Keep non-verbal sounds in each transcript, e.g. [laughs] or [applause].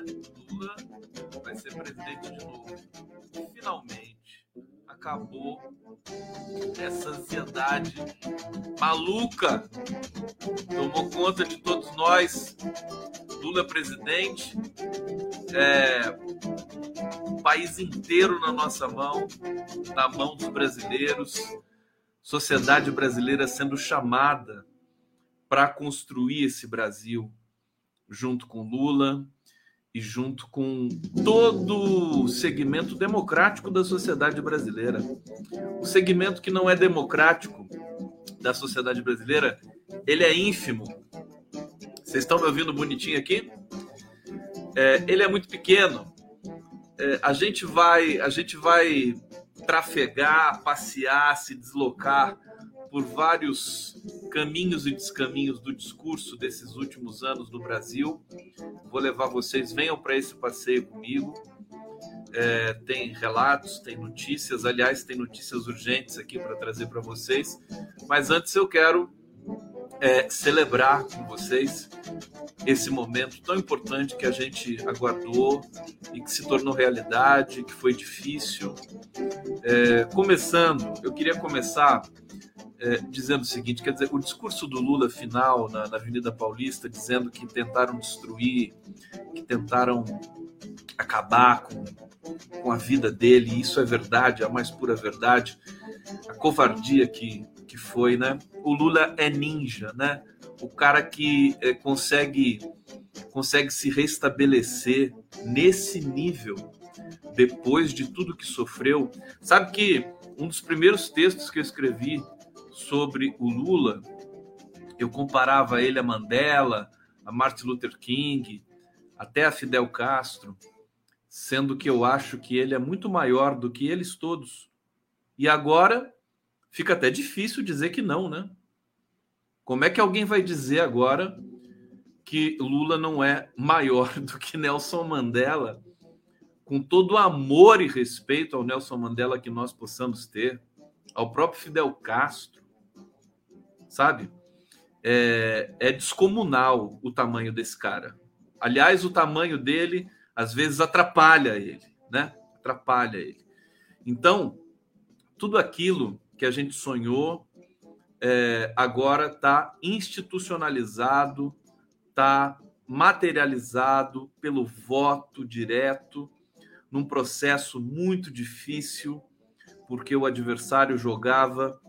né? Lula vai ser presidente de novo. Finalmente acabou essa ansiedade maluca tomou conta de todos nós. Lula presidente, é, o país inteiro na nossa mão, na mão dos brasileiros, sociedade brasileira sendo chamada para construir esse Brasil junto com Lula, e junto com todo o segmento democrático da sociedade brasileira. O segmento que não é democrático da sociedade brasileira, ele é ínfimo. Vocês estão me ouvindo bonitinho aqui? É, ele é muito pequeno. É, a gente vai, a gente vai trafegar, passear, se deslocar por vários caminhos e descaminhos do discurso desses últimos anos no Brasil. Vou levar vocês, venham para esse passeio comigo. É, tem relatos, tem notícias, aliás, tem notícias urgentes aqui para trazer para vocês. Mas antes eu quero é, celebrar com vocês esse momento tão importante que a gente aguardou e que se tornou realidade, que foi difícil. É, começando, eu queria começar é, dizendo o seguinte: quer dizer, o discurso do Lula final na, na Avenida Paulista, dizendo que tentaram destruir, que tentaram acabar com, com a vida dele, e isso é verdade, a mais pura verdade, a covardia que, que foi, né? O Lula é ninja, né? O cara que é, consegue consegue se restabelecer nesse nível depois de tudo que sofreu. Sabe que um dos primeiros textos que eu escrevi sobre o Lula, eu comparava ele a Mandela, a Martin Luther King, até a Fidel Castro, sendo que eu acho que ele é muito maior do que eles todos. E agora fica até difícil dizer que não, né? Como é que alguém vai dizer agora que Lula não é maior [laughs] do que Nelson Mandela, com todo o amor e respeito ao Nelson Mandela que nós possamos ter, ao próprio Fidel Castro, sabe? É, é descomunal o tamanho desse cara. Aliás, o tamanho dele às vezes atrapalha ele, né? Atrapalha ele. Então, tudo aquilo que a gente sonhou é, agora está institucionalizado, está materializado pelo voto direto, num processo muito difícil, porque o adversário jogava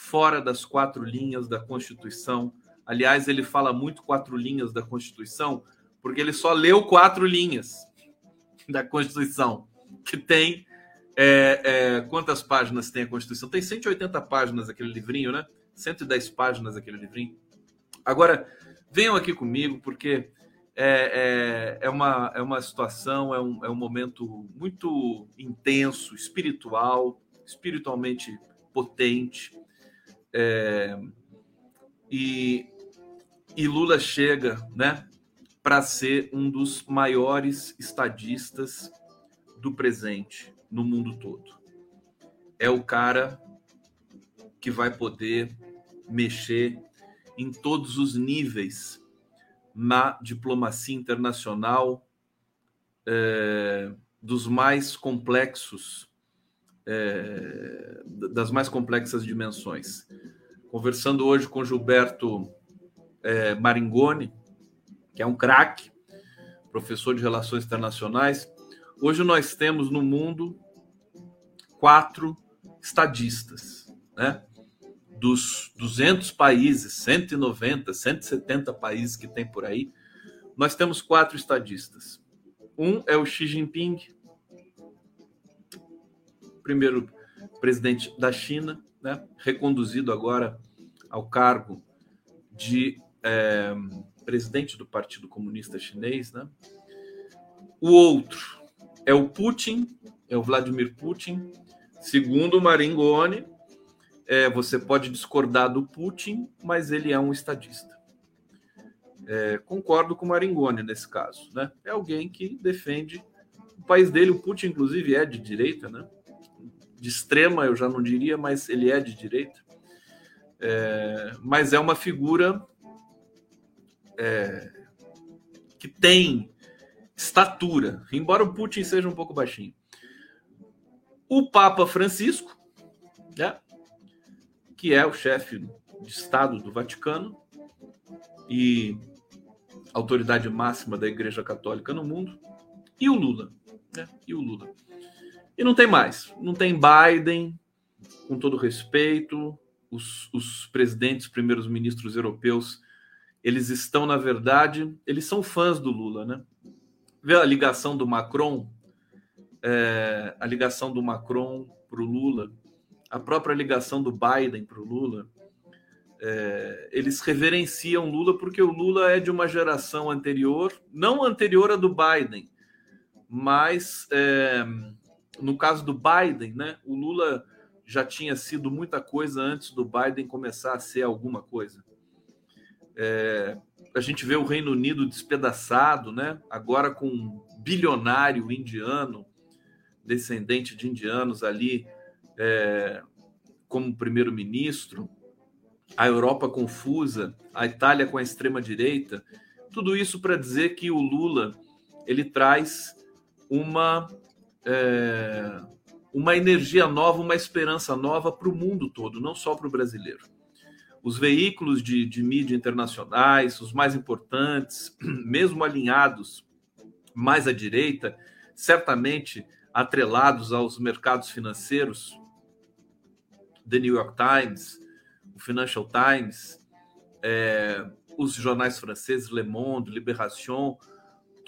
fora das quatro linhas da Constituição. Aliás, ele fala muito quatro linhas da Constituição, porque ele só leu quatro linhas da Constituição, que tem. É, é, quantas páginas tem a Constituição? Tem 180 páginas aquele livrinho, né? 110 páginas aquele livrinho. Agora, venham aqui comigo, porque é, é, é, uma, é uma situação, é um, é um momento muito intenso, espiritual, espiritualmente potente. É, e, e Lula chega né, para ser um dos maiores estadistas do presente no mundo todo. É o cara que vai poder mexer em todos os níveis na diplomacia internacional é, dos mais complexos é, das mais complexas dimensões. Conversando hoje com Gilberto é, Maringoni, que é um craque, professor de relações internacionais. Hoje nós temos no mundo quatro estadistas, né? Dos 200 países, 190, 170 países que tem por aí, nós temos quatro estadistas. Um é o Xi Jinping, primeiro presidente da China, né, reconduzido agora ao cargo de é, presidente do Partido Comunista Chinês. Né? O outro é o Putin, é o Vladimir Putin. Segundo Maringoni, é, você pode discordar do Putin, mas ele é um estadista. É, concordo com Maringoni nesse caso. Né? É alguém que defende país dele, o Putin, inclusive, é de direita, né? De extrema, eu já não diria, mas ele é de direita. É, mas é uma figura é, que tem estatura, embora o Putin seja um pouco baixinho. O Papa Francisco, né, que é o chefe de Estado do Vaticano e autoridade máxima da Igreja Católica no mundo, e o Lula. Né, e o Lula. E não tem mais. Não tem Biden, com todo respeito, os, os presidentes, primeiros ministros europeus, eles estão, na verdade, eles são fãs do Lula, né? Vê a ligação do Macron, é, a ligação do Macron para o Lula, a própria ligação do Biden para o Lula, é, eles reverenciam Lula porque o Lula é de uma geração anterior, não anterior a do Biden, mas é, no caso do Biden, né, o Lula já tinha sido muita coisa antes do Biden começar a ser alguma coisa. É, a gente vê o Reino Unido despedaçado, né? Agora com um bilionário indiano, descendente de indianos ali, é, como primeiro-ministro, a Europa confusa, a Itália com a extrema direita, tudo isso para dizer que o Lula ele traz uma é, uma energia nova, uma esperança nova para o mundo todo, não só para o brasileiro. Os veículos de, de mídia internacionais, os mais importantes, [clears throat] mesmo alinhados mais à direita, certamente atrelados aos mercados financeiros, The New York Times, o Financial Times, é, os jornais franceses Le Monde, Libération,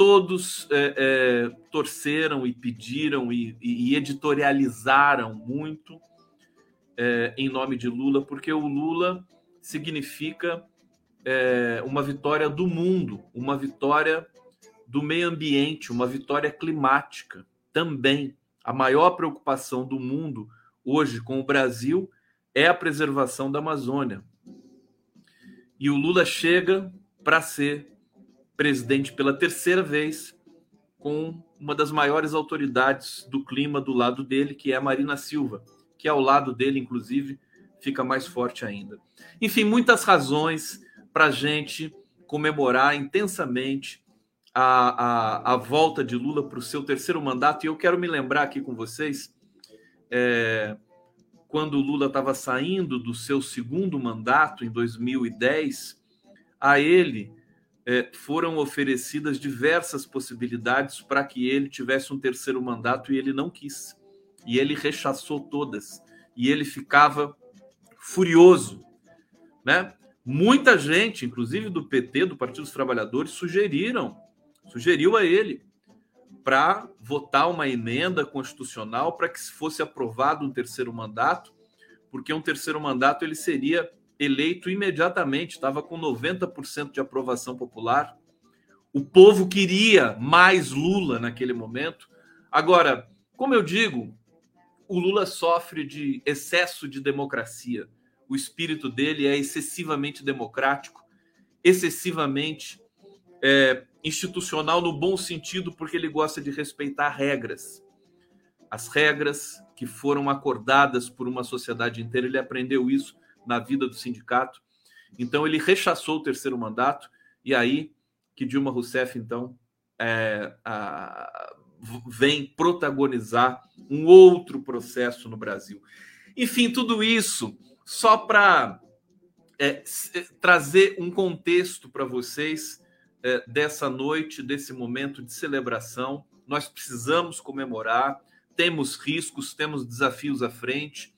todos é, é, torceram e pediram e, e editorializaram muito é, em nome de Lula, porque o Lula significa é, uma vitória do mundo, uma vitória do meio ambiente, uma vitória climática também. A maior preocupação do mundo hoje com o Brasil é a preservação da Amazônia. E o Lula chega para ser presidente pela terceira vez, com uma das maiores autoridades do clima do lado dele, que é a Marina Silva, que ao lado dele, inclusive, fica mais forte ainda. Enfim, muitas razões para a gente comemorar intensamente a, a, a volta de Lula para o seu terceiro mandato. E eu quero me lembrar aqui com vocês, é, quando Lula estava saindo do seu segundo mandato, em 2010, a ele é, foram oferecidas diversas possibilidades para que ele tivesse um terceiro mandato e ele não quis. E ele rechaçou todas. E ele ficava furioso, né? Muita gente, inclusive do PT, do Partido dos Trabalhadores, sugeriram, sugeriu a ele para votar uma emenda constitucional para que fosse aprovado um terceiro mandato, porque um terceiro mandato ele seria eleito imediatamente, estava com 90% de aprovação popular. O povo queria mais Lula naquele momento. Agora, como eu digo, o Lula sofre de excesso de democracia. O espírito dele é excessivamente democrático, excessivamente é, institucional no bom sentido, porque ele gosta de respeitar regras. As regras que foram acordadas por uma sociedade inteira, ele aprendeu isso na vida do sindicato. Então ele rechaçou o terceiro mandato e aí que Dilma Rousseff então é, a, vem protagonizar um outro processo no Brasil. Enfim, tudo isso só para é, trazer um contexto para vocês é, dessa noite, desse momento de celebração. Nós precisamos comemorar, temos riscos, temos desafios à frente,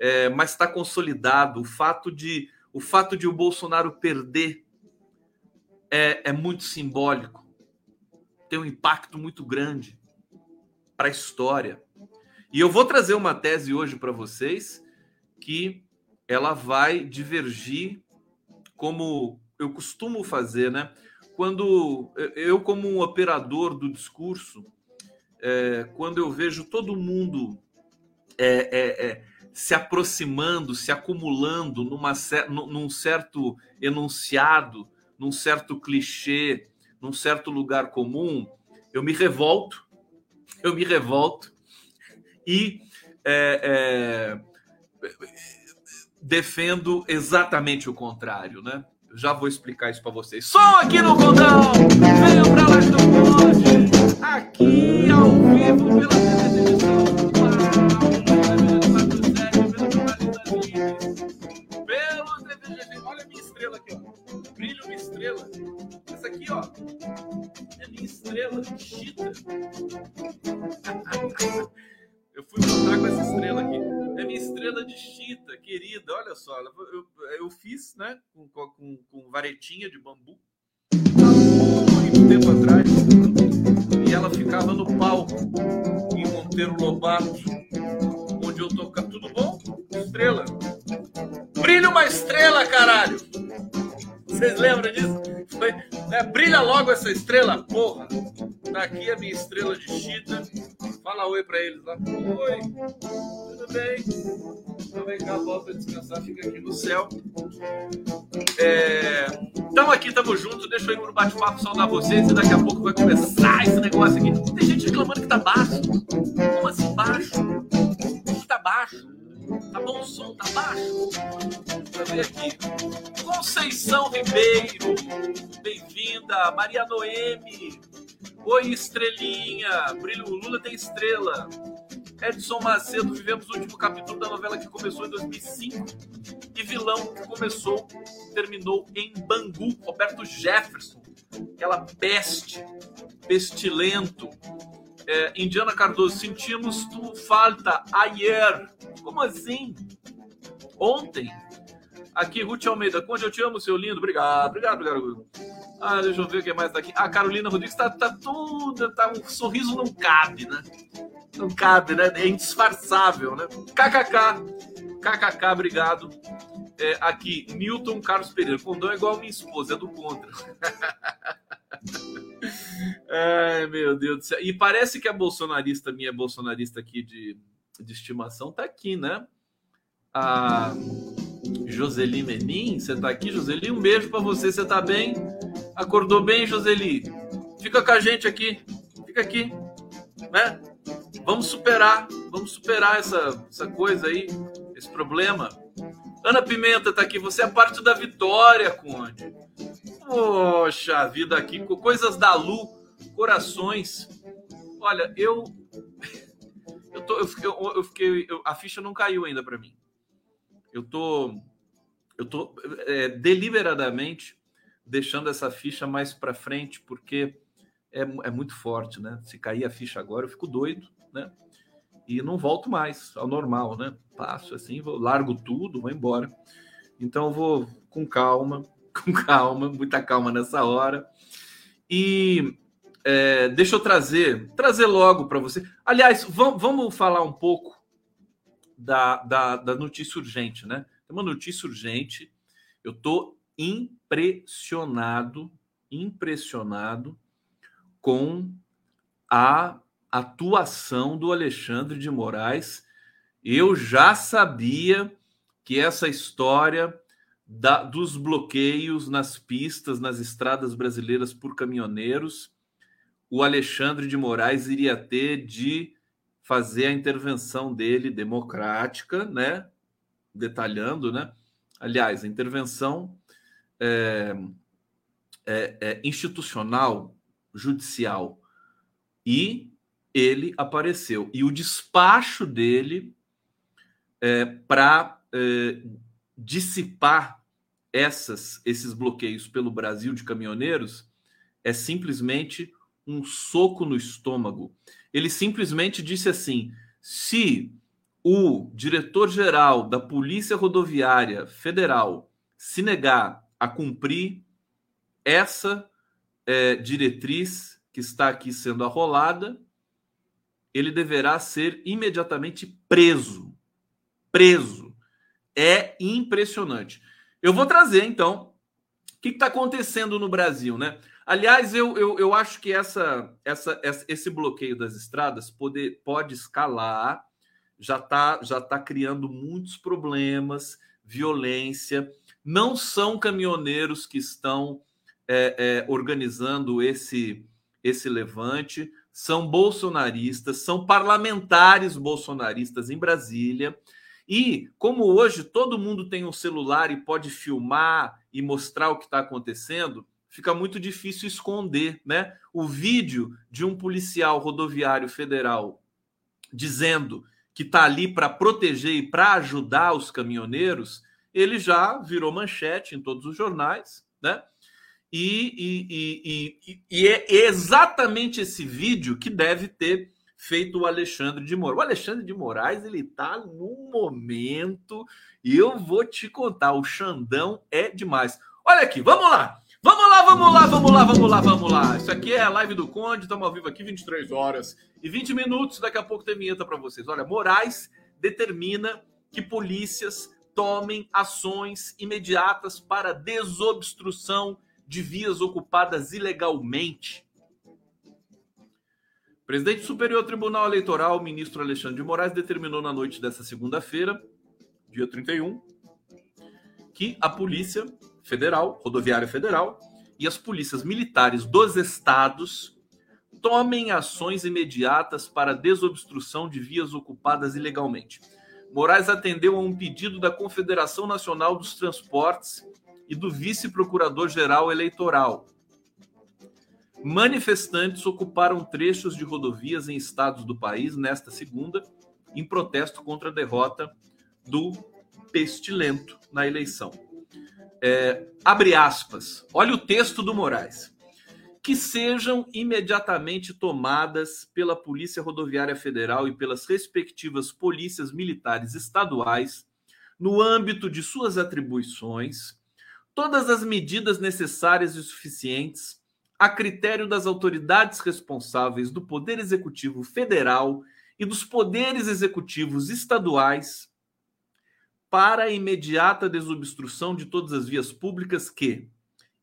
é, mas está consolidado. O fato de o fato de o Bolsonaro perder é, é muito simbólico, tem um impacto muito grande para a história. E eu vou trazer uma tese hoje para vocês que ela vai divergir como eu costumo fazer, né? Quando eu, como um operador do discurso, é, quando eu vejo todo mundo é, é, é se aproximando, se acumulando numa, num certo enunciado, num certo clichê, num certo lugar comum, eu me revolto eu me revolto e é, é, defendo exatamente o contrário, né? Já vou explicar isso para vocês. Som aqui no Condão! Venham para lá do Conde! Aqui ao vivo pela televisão. Estrela. Essa aqui, ó. É minha estrela. Chita. [laughs] Eu fui botar com essa estrela aqui. É minha estrela de chita, querida. Olha só, eu, eu fiz, né? Com, com, com varetinha de bambu. Muito tempo atrás. E ela ficava no palco em Monteiro Lobato, onde eu tocava. Tudo bom? Estrela. Brilha uma estrela, caralho! Né? Brilha logo essa estrela, porra! Tá a minha estrela de chita. Fala oi pra eles lá. Oi, tudo bem? Então vem cá, volta a descansar, fica aqui no céu. É... Tamo aqui, tamo junto. Deixa eu ir pro bate-papo saudar vocês e daqui a pouco vai começar esse negócio aqui. Tem gente reclamando que tá baixo. Como assim baixo? Tá baixo. Tá bom o som? Tá baixo? Deixa eu ver aqui. Conceição Ribeiro, bem-vinda. Maria Noemi. Oi, estrelinha. Brilho Lula tem estrela. Edson Macedo, vivemos o último capítulo da novela que começou em 2005 e vilão que começou, terminou em Bangu, Roberto Jefferson, aquela peste, pestilento. É, Indiana Cardoso, sentimos tu falta ayer. Como assim? Ontem. Aqui, Ruth Almeida, Conde, eu te amo, seu lindo. Obrigado, obrigado, obrigado. Ah, deixa eu ver o que mais tá aqui. A Carolina Rodrigues tá, tá tudo. Tá, um sorriso não cabe, né? Não cabe, né? É indisfarçável, né? KKK. KKK, obrigado. É, aqui, Newton Carlos Pereira. Condão é igual minha esposa, é do contra. [laughs] Ai, meu Deus do céu. E parece que a bolsonarista, minha bolsonarista aqui de, de estimação, tá aqui, né? A Joseli Menin, você tá aqui, Joseli? Um beijo para você, você tá bem? Acordou bem, Joseli? Fica com a gente aqui, fica aqui, né? Vamos superar, vamos superar essa, essa coisa aí, esse problema. Ana Pimenta tá aqui, você é parte da vitória, Conde. Poxa vida aqui, coisas da Lu, corações. Olha, eu [laughs] eu tô eu fiquei, eu fiquei eu, a ficha não caiu ainda para mim. Eu tô eu tô é, deliberadamente deixando essa ficha mais para frente porque é, é muito forte, né? Se cair a ficha agora, eu fico doido, né? E não volto mais ao normal, né? Passo assim, vou, largo tudo, vou embora. Então eu vou com calma, [laughs] com calma, muita calma nessa hora. E é, deixa eu trazer, trazer logo para você. Aliás, vamos, vamos falar um pouco da, da, da, notícia urgente, né? Tem uma notícia urgente. Eu estou impressionado, impressionado com a atuação do Alexandre de Moraes. Eu já sabia que essa história da, dos bloqueios nas pistas, nas estradas brasileiras por caminhoneiros, o Alexandre de Moraes iria ter de fazer a intervenção dele democrática, né? Detalhando, né? Aliás, a intervenção é, é, é institucional, judicial, e ele apareceu. E o despacho dele é, para é, dissipar essas, esses bloqueios pelo Brasil de caminhoneiros é simplesmente um soco no estômago. Ele simplesmente disse assim: se o diretor-geral da Polícia Rodoviária Federal se negar a cumprir essa é, diretriz que está aqui sendo arrolada, ele deverá ser imediatamente preso. Preso. É impressionante. Eu vou trazer, então, o que está acontecendo no Brasil, né? Aliás, eu, eu, eu acho que essa, essa, esse bloqueio das estradas pode, pode escalar, já está já tá criando muitos problemas, violência. Não são caminhoneiros que estão é, é, organizando esse, esse levante, são bolsonaristas, são parlamentares bolsonaristas em Brasília. E como hoje todo mundo tem um celular e pode filmar e mostrar o que está acontecendo, fica muito difícil esconder, né? O vídeo de um policial rodoviário federal dizendo que está ali para proteger e para ajudar os caminhoneiros, ele já virou manchete em todos os jornais, né? E, e, e, e, é exatamente esse vídeo que deve ter feito o Alexandre de Moraes. O Alexandre de Moraes ele está num momento e eu vou te contar, o Xandão é demais. Olha aqui, vamos lá. Vamos lá, vamos lá, vamos lá, vamos lá, vamos lá. Isso aqui é a live do Conde, estamos ao vivo aqui 23 horas e 20 minutos. Daqui a pouco tem vinheta para vocês. Olha, Moraes determina que polícias tomem ações imediatas para desobstrução de vias ocupadas ilegalmente. Presidente do Superior Tribunal Eleitoral, ministro Alexandre de Moraes, determinou na noite dessa segunda-feira, dia 31, que a Polícia Federal, Rodoviária Federal, e as polícias militares dos estados tomem ações imediatas para desobstrução de vias ocupadas ilegalmente. Moraes atendeu a um pedido da Confederação Nacional dos Transportes e do vice-procurador-geral eleitoral. Manifestantes ocuparam trechos de rodovias em estados do país nesta segunda, em protesto contra a derrota do Pestilento na eleição. É, abre aspas. Olha o texto do Moraes. Que sejam imediatamente tomadas pela Polícia Rodoviária Federal e pelas respectivas polícias militares estaduais, no âmbito de suas atribuições, todas as medidas necessárias e suficientes a critério das autoridades responsáveis do Poder Executivo Federal e dos poderes executivos estaduais para a imediata desobstrução de todas as vias públicas que,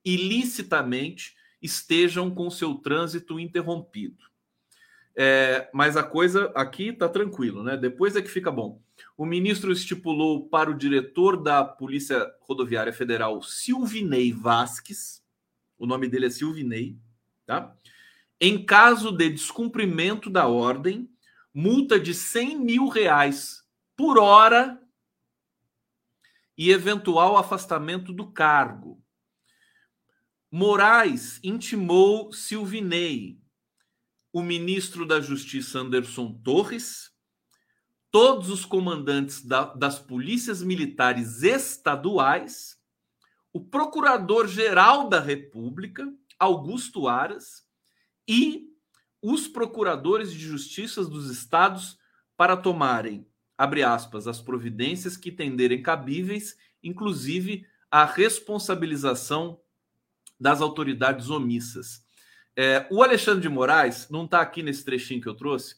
ilicitamente, estejam com seu trânsito interrompido. É, mas a coisa aqui está tranquilo, né? Depois é que fica bom. O ministro estipulou para o diretor da Polícia Rodoviária Federal, Silvinei Vasques, o nome dele é Silvinei, tá? Em caso de descumprimento da ordem, multa de 100 mil reais por hora e eventual afastamento do cargo. Moraes intimou Silvinei, o ministro da Justiça Anderson Torres, todos os comandantes da, das polícias militares estaduais, o procurador-geral da República, Augusto Aras, e os procuradores de justiça dos estados para tomarem, abre aspas, as providências que tenderem cabíveis, inclusive a responsabilização das autoridades omissas. É, o Alexandre de Moraes não está aqui nesse trechinho que eu trouxe,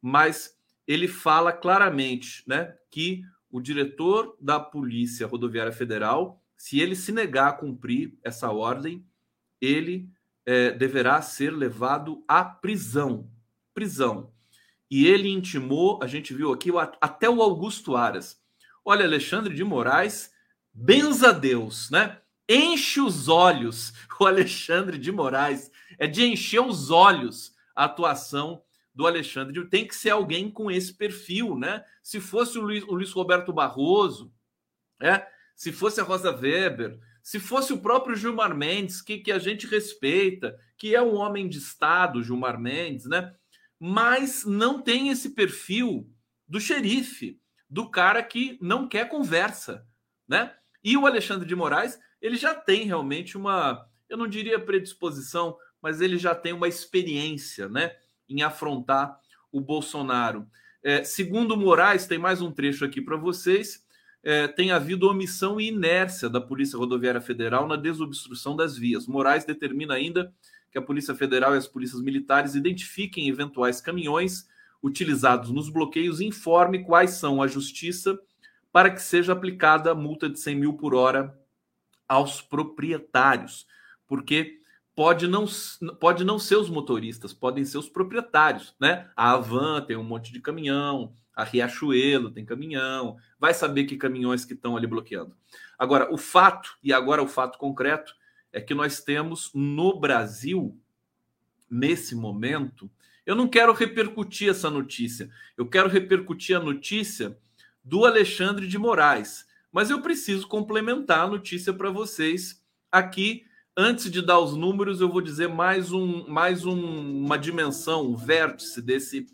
mas ele fala claramente né, que o diretor da Polícia Rodoviária Federal, se ele se negar a cumprir essa ordem, ele é, deverá ser levado à prisão. Prisão. E ele intimou, a gente viu aqui, até o Augusto Aras. Olha, Alexandre de Moraes, benza Deus, né? Enche os olhos. [laughs] O Alexandre de Moraes é de encher os olhos a atuação do Alexandre. Tem que ser alguém com esse perfil, né? Se fosse o Luiz, o Luiz Roberto Barroso, é? Se fosse a Rosa Weber, se fosse o próprio Gilmar Mendes, que, que a gente respeita, que é um homem de Estado, Gilmar Mendes, né? Mas não tem esse perfil do xerife, do cara que não quer conversa, né? E o Alexandre de Moraes, ele já tem realmente uma, eu não diria predisposição, mas ele já tem uma experiência, né? em afrontar o Bolsonaro. É, segundo Moraes, tem mais um trecho aqui para vocês. É, tem havido omissão e inércia da Polícia Rodoviária Federal na desobstrução das vias. Moraes determina ainda que a Polícia Federal e as polícias militares identifiquem eventuais caminhões utilizados nos bloqueios e informe quais são a justiça para que seja aplicada a multa de 100 mil por hora aos proprietários, porque pode não, pode não ser os motoristas, podem ser os proprietários, né? A Avan tem um monte de caminhão, a Riachuelo tem caminhão, vai saber que caminhões que estão ali bloqueando. Agora, o fato, e agora o fato concreto, é que nós temos no Brasil, nesse momento, Eu não quero repercutir essa notícia. Eu quero repercutir a notícia do Alexandre de Moraes. Mas eu preciso complementar a notícia para vocês aqui. Antes de dar os números, eu vou dizer mais, um, mais um, uma dimensão, um vértice desse,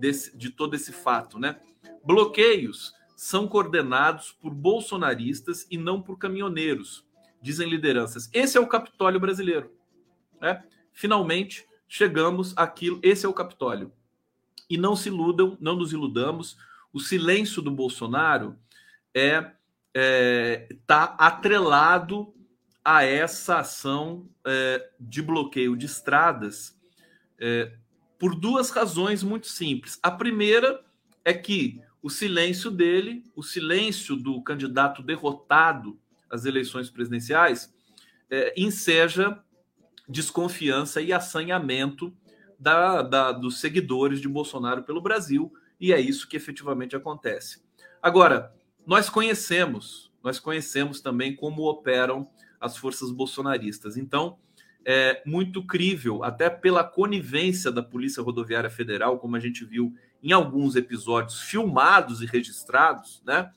desse, de todo esse fato. Né? Bloqueios são coordenados por bolsonaristas e não por caminhoneiros, dizem lideranças. Esse é o Capitólio brasileiro. Né? Finalmente chegamos àquilo. Esse é o Capitólio. E não se iludam, não nos iludamos. O silêncio do Bolsonaro é está é, tá atrelado a essa ação é, de bloqueio de estradas é, por duas razões muito simples. A primeira é que o silêncio dele, o silêncio do candidato derrotado às eleições presidenciais, é, enseja desconfiança e assanhamento da, da, dos seguidores de Bolsonaro pelo Brasil, e é isso que efetivamente acontece. Agora, nós conhecemos, nós conhecemos também como operam as forças bolsonaristas. Então, é muito crível, até pela conivência da Polícia Rodoviária Federal, como a gente viu em alguns episódios filmados e registrados, né?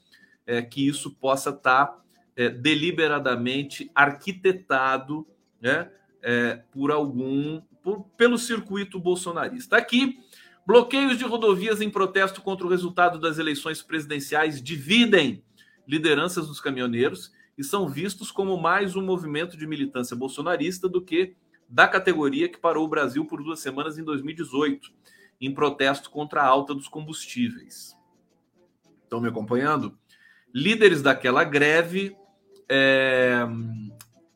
É, que isso possa estar tá, é, deliberadamente arquitetado, né? É, por algum, por, pelo circuito bolsonarista. Aqui, bloqueios de rodovias em protesto contra o resultado das eleições presidenciais dividem lideranças dos caminhoneiros e são vistos como mais um movimento de militância bolsonarista do que da categoria que parou o Brasil por duas semanas em 2018, em protesto contra a alta dos combustíveis. Estão me acompanhando? Líderes daquela greve é,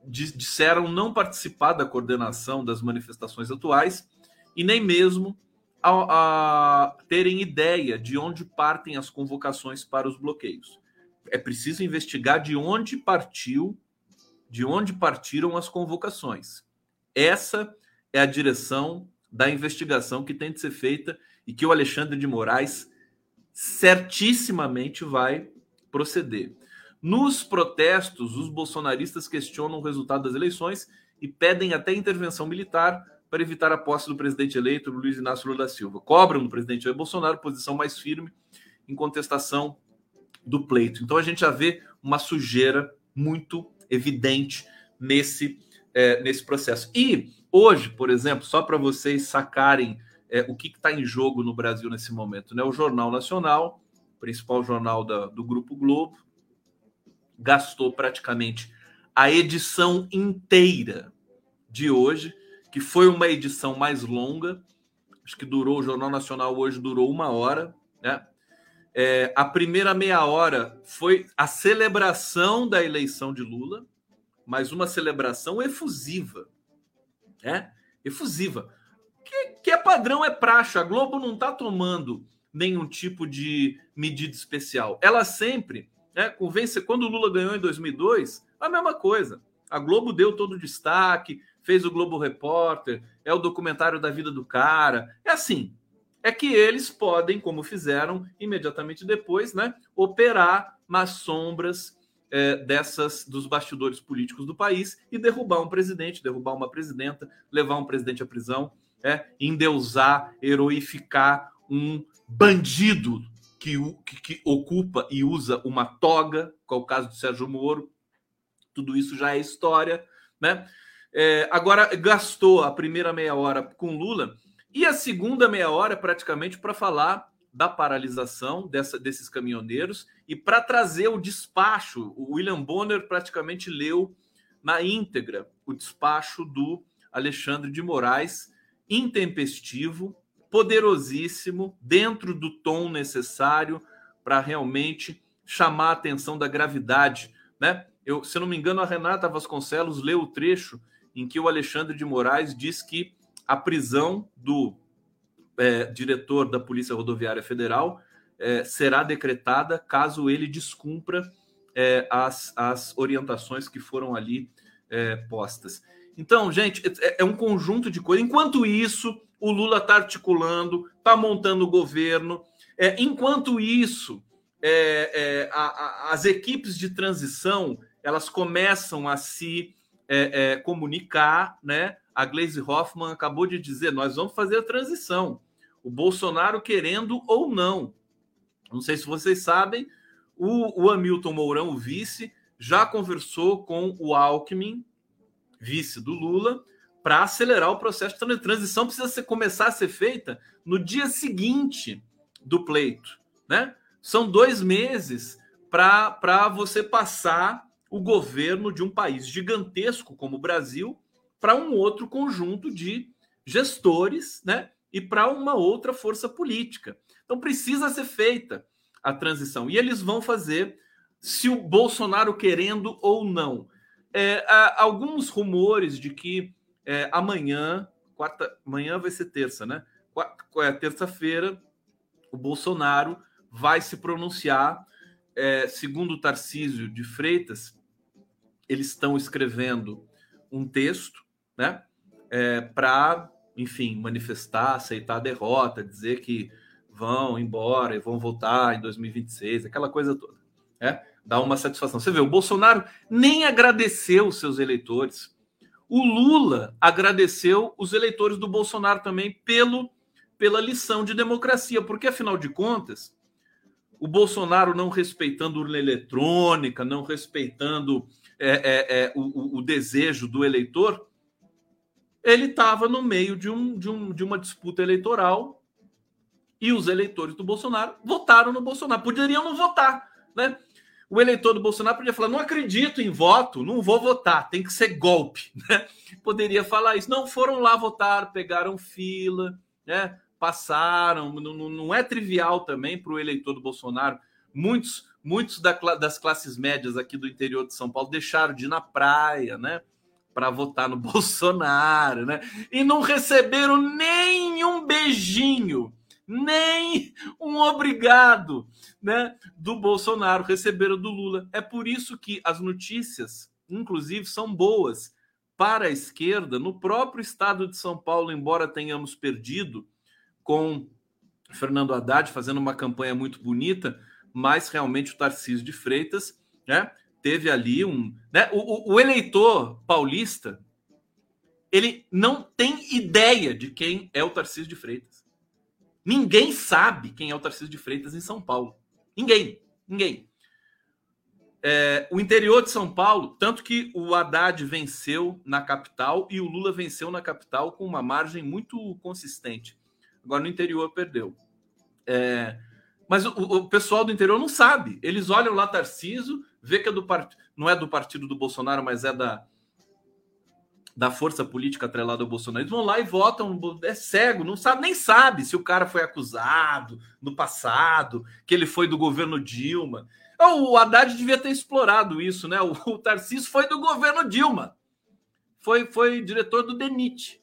disseram não participar da coordenação das manifestações atuais e nem mesmo a, a terem ideia de onde partem as convocações para os bloqueios é preciso investigar de onde partiu, de onde partiram as convocações. Essa é a direção da investigação que tem de ser feita e que o Alexandre de Moraes certissimamente vai proceder. Nos protestos, os bolsonaristas questionam o resultado das eleições e pedem até intervenção militar para evitar a posse do presidente eleito Luiz Inácio Lula da Silva. Cobram do presidente Jair Bolsonaro posição mais firme em contestação do pleito. Então a gente já vê uma sujeira muito evidente nesse, é, nesse processo. E hoje, por exemplo, só para vocês sacarem é, o que está em jogo no Brasil nesse momento, né? O Jornal Nacional, principal jornal da, do Grupo Globo, gastou praticamente a edição inteira de hoje, que foi uma edição mais longa, acho que durou, o Jornal Nacional hoje durou uma hora, né? É, a primeira meia hora foi a celebração da eleição de Lula, mas uma celebração efusiva. Né? Efusiva. Que, que é padrão, é praxe. A Globo não está tomando nenhum tipo de medida especial. Ela sempre né, convence. Quando o Lula ganhou em 2002, a mesma coisa. A Globo deu todo o destaque, fez o Globo Repórter, é o documentário da vida do cara. É assim é que eles podem, como fizeram imediatamente depois, né, operar nas sombras é, dessas dos bastidores políticos do país e derrubar um presidente, derrubar uma presidenta, levar um presidente à prisão, é, endeusar, heroificar um bandido que, que, que ocupa e usa uma toga, qual é o caso de Sérgio Moro. Tudo isso já é história, né? É, agora gastou a primeira meia hora com Lula e a segunda meia hora, praticamente, para falar da paralisação dessa, desses caminhoneiros e para trazer o despacho. O William Bonner praticamente leu na íntegra o despacho do Alexandre de Moraes, intempestivo, poderosíssimo, dentro do tom necessário para realmente chamar a atenção da gravidade. Né? Eu, se não me engano, a Renata Vasconcelos leu o trecho em que o Alexandre de Moraes diz que a prisão do é, diretor da Polícia Rodoviária Federal é, será decretada caso ele descumpra é, as, as orientações que foram ali é, postas. Então, gente, é, é, um conjunto de coisas. Enquanto isso, o Lula está articulando, está montando o governo. É, enquanto isso, a, a, as equipes de transição elas começam a se comunicar, né? A Glaze Hoffman acabou de dizer: nós vamos fazer a transição. O Bolsonaro querendo ou não. Não sei se vocês sabem, o, o Hamilton Mourão, o vice, já conversou com o Alckmin, vice do Lula, para acelerar o processo de transição. Precisa ser, começar a ser feita no dia seguinte do pleito. Né? São dois meses para você passar o governo de um país gigantesco como o Brasil para um outro conjunto de gestores né? e para uma outra força política. Então precisa ser feita a transição. E eles vão fazer se o Bolsonaro querendo ou não. É, alguns rumores de que é, amanhã, quarta, amanhã vai ser terça, né? É, terça-feira, o Bolsonaro vai se pronunciar. É, segundo Tarcísio de Freitas, eles estão escrevendo um texto, né? É, para, enfim, manifestar, aceitar a derrota, dizer que vão embora e vão voltar em 2026, aquela coisa toda. Né? Dá uma satisfação. Você vê, o Bolsonaro nem agradeceu os seus eleitores. O Lula agradeceu os eleitores do Bolsonaro também pelo, pela lição de democracia, porque afinal de contas, o Bolsonaro não respeitando urna eletrônica, não respeitando é, é, é, o, o, desejo do eleitor, ele estava no meio de, um, de, um, de uma disputa eleitoral e os eleitores do Bolsonaro votaram no Bolsonaro. Poderiam não votar, né? O eleitor do Bolsonaro podia falar: não acredito em voto, não vou votar, tem que ser golpe. [laughs] Né? Poderia falar isso. Não foram lá votar, pegaram fila, né? passaram. Não, não é trivial também para o eleitor do Bolsonaro. Muitos, muitos da, das classes médias aqui do interior de São Paulo deixaram de ir na praia, né? Para votar no [laughs] Bolsonaro, né? E não receberam nenhum beijinho nem um obrigado né, do Bolsonaro receberam do Lula. É por isso que as notícias, inclusive, são boas para a esquerda. No próprio estado de São Paulo, embora tenhamos perdido com Fernando Haddad fazendo uma campanha muito bonita, mas realmente o Tarcísio de Freitas né, teve ali um. Né, o, o eleitor paulista ele não tem ideia de quem é o Tarcísio de Freitas. Ninguém sabe quem é o Tarcísio de Freitas em São Paulo. Ninguém. Ninguém. É, o interior de São Paulo, tanto que o Haddad venceu na capital e o Lula venceu na capital com uma margem muito consistente. Agora no interior perdeu. É, mas o, o, pessoal do interior não sabe. Eles olham lá Tarcísio, vê que é do part... não é do partido do Bolsonaro, mas é da, da força política atrelada ao Bolsonaro, eles vão lá e votam, é cego, não sabe, nem sabe se o cara foi acusado no passado, que ele foi do governo Dilma. O Haddad devia ter explorado isso, né? O, o Tarcísio foi do governo Dilma. Foi, foi diretor do DENIT.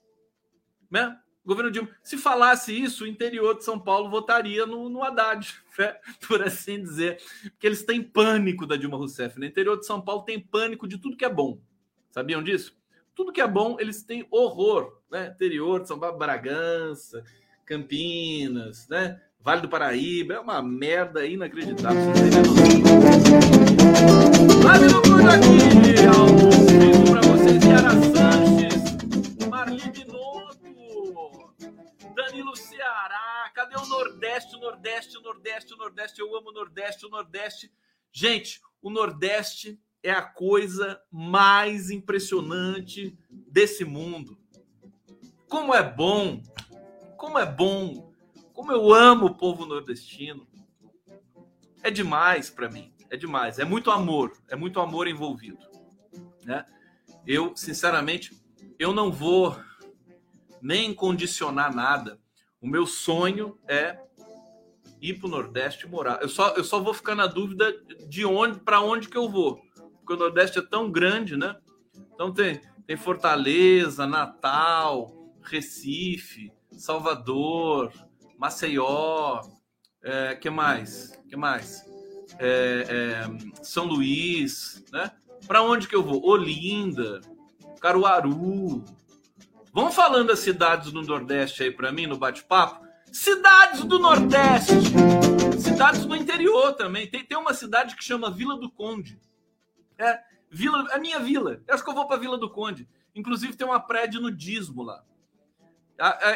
Né? Governo Dilma. Se falasse isso, o interior de São Paulo votaria no, no Haddad, [laughs] né? por assim dizer. Porque eles têm pânico da Dilma Rousseff. No interior de São Paulo tem pânico de tudo que é bom. Sabiam disso? tudo que é bom, eles têm horror, né? Interior de São Paulo, Bragança, Campinas, né? Vale do Paraíba, é uma merda inacreditável. Live no aqui, ao para vocês, Yara Sanches, Ceará, cadê o Nordeste, o Nordeste, o Nordeste, o Nordeste, eu amo o Nordeste, o Nordeste. Gente, o Nordeste é a coisa mais impressionante desse mundo. Como é bom, como é bom, como eu amo o povo nordestino. É demais para mim, é demais. É muito amor, é muito amor envolvido, né? Eu, sinceramente, eu não vou nem condicionar nada. O meu sonho é ir para o Nordeste morar. Eu só, eu só vou ficar na dúvida de onde, para onde que eu vou porque o Nordeste é tão grande, né? Então tem, tem Fortaleza, Natal, Recife, Salvador, Maceió, é, que mais? Que mais? É, é, São Luís, né? Para onde que eu vou? Olinda, Caruaru. Vão falando as cidades do Nordeste aí para mim no bate-papo. Cidades do Nordeste, cidades do interior também. Tem, tem uma cidade que chama Vila do Conde. É, vila, a minha vila. Eu acho que eu vou para Vila do Conde. Inclusive tem uma praia de nudismo lá.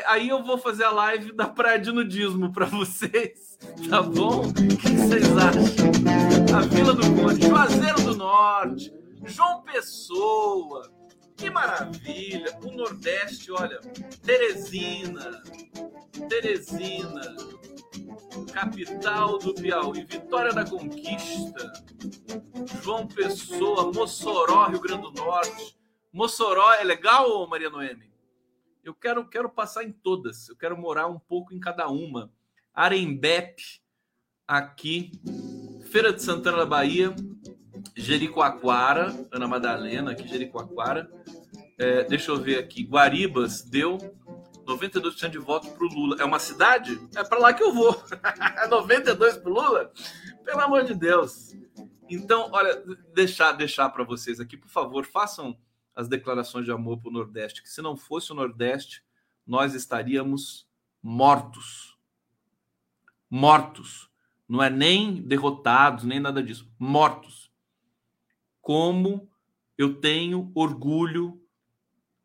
Aí eu vou fazer a live da praia de nudismo para vocês, tá bom? O que vocês acham? A Vila do Conde, Juazeiro do Norte, João Pessoa, que maravilha! O Nordeste, olha, Teresina, Teresina, capital do Piauí, Vitória da Conquista, João Pessoa, Mossoró, Rio Grande do Norte. Mossoró é legal, Maria Noemi? Eu quero, quero passar em todas. Eu quero morar um pouco em cada uma. Arembepe, aqui. Feira de Santana da Bahia. Jericoacoara, Ana Madalena, aqui Jericoacoara. É, deixa eu ver aqui. Guaribas deu 92% de voto para o Lula. É uma cidade? É para lá que eu vou. 92% para o Lula? Pelo amor de Deus. Então, olha, deixar deixar para vocês aqui, por favor, façam as declarações de amor para o Nordeste, que se não fosse o Nordeste, nós estaríamos mortos. Mortos. Não é nem derrotados, nem nada disso. Mortos. Como eu tenho orgulho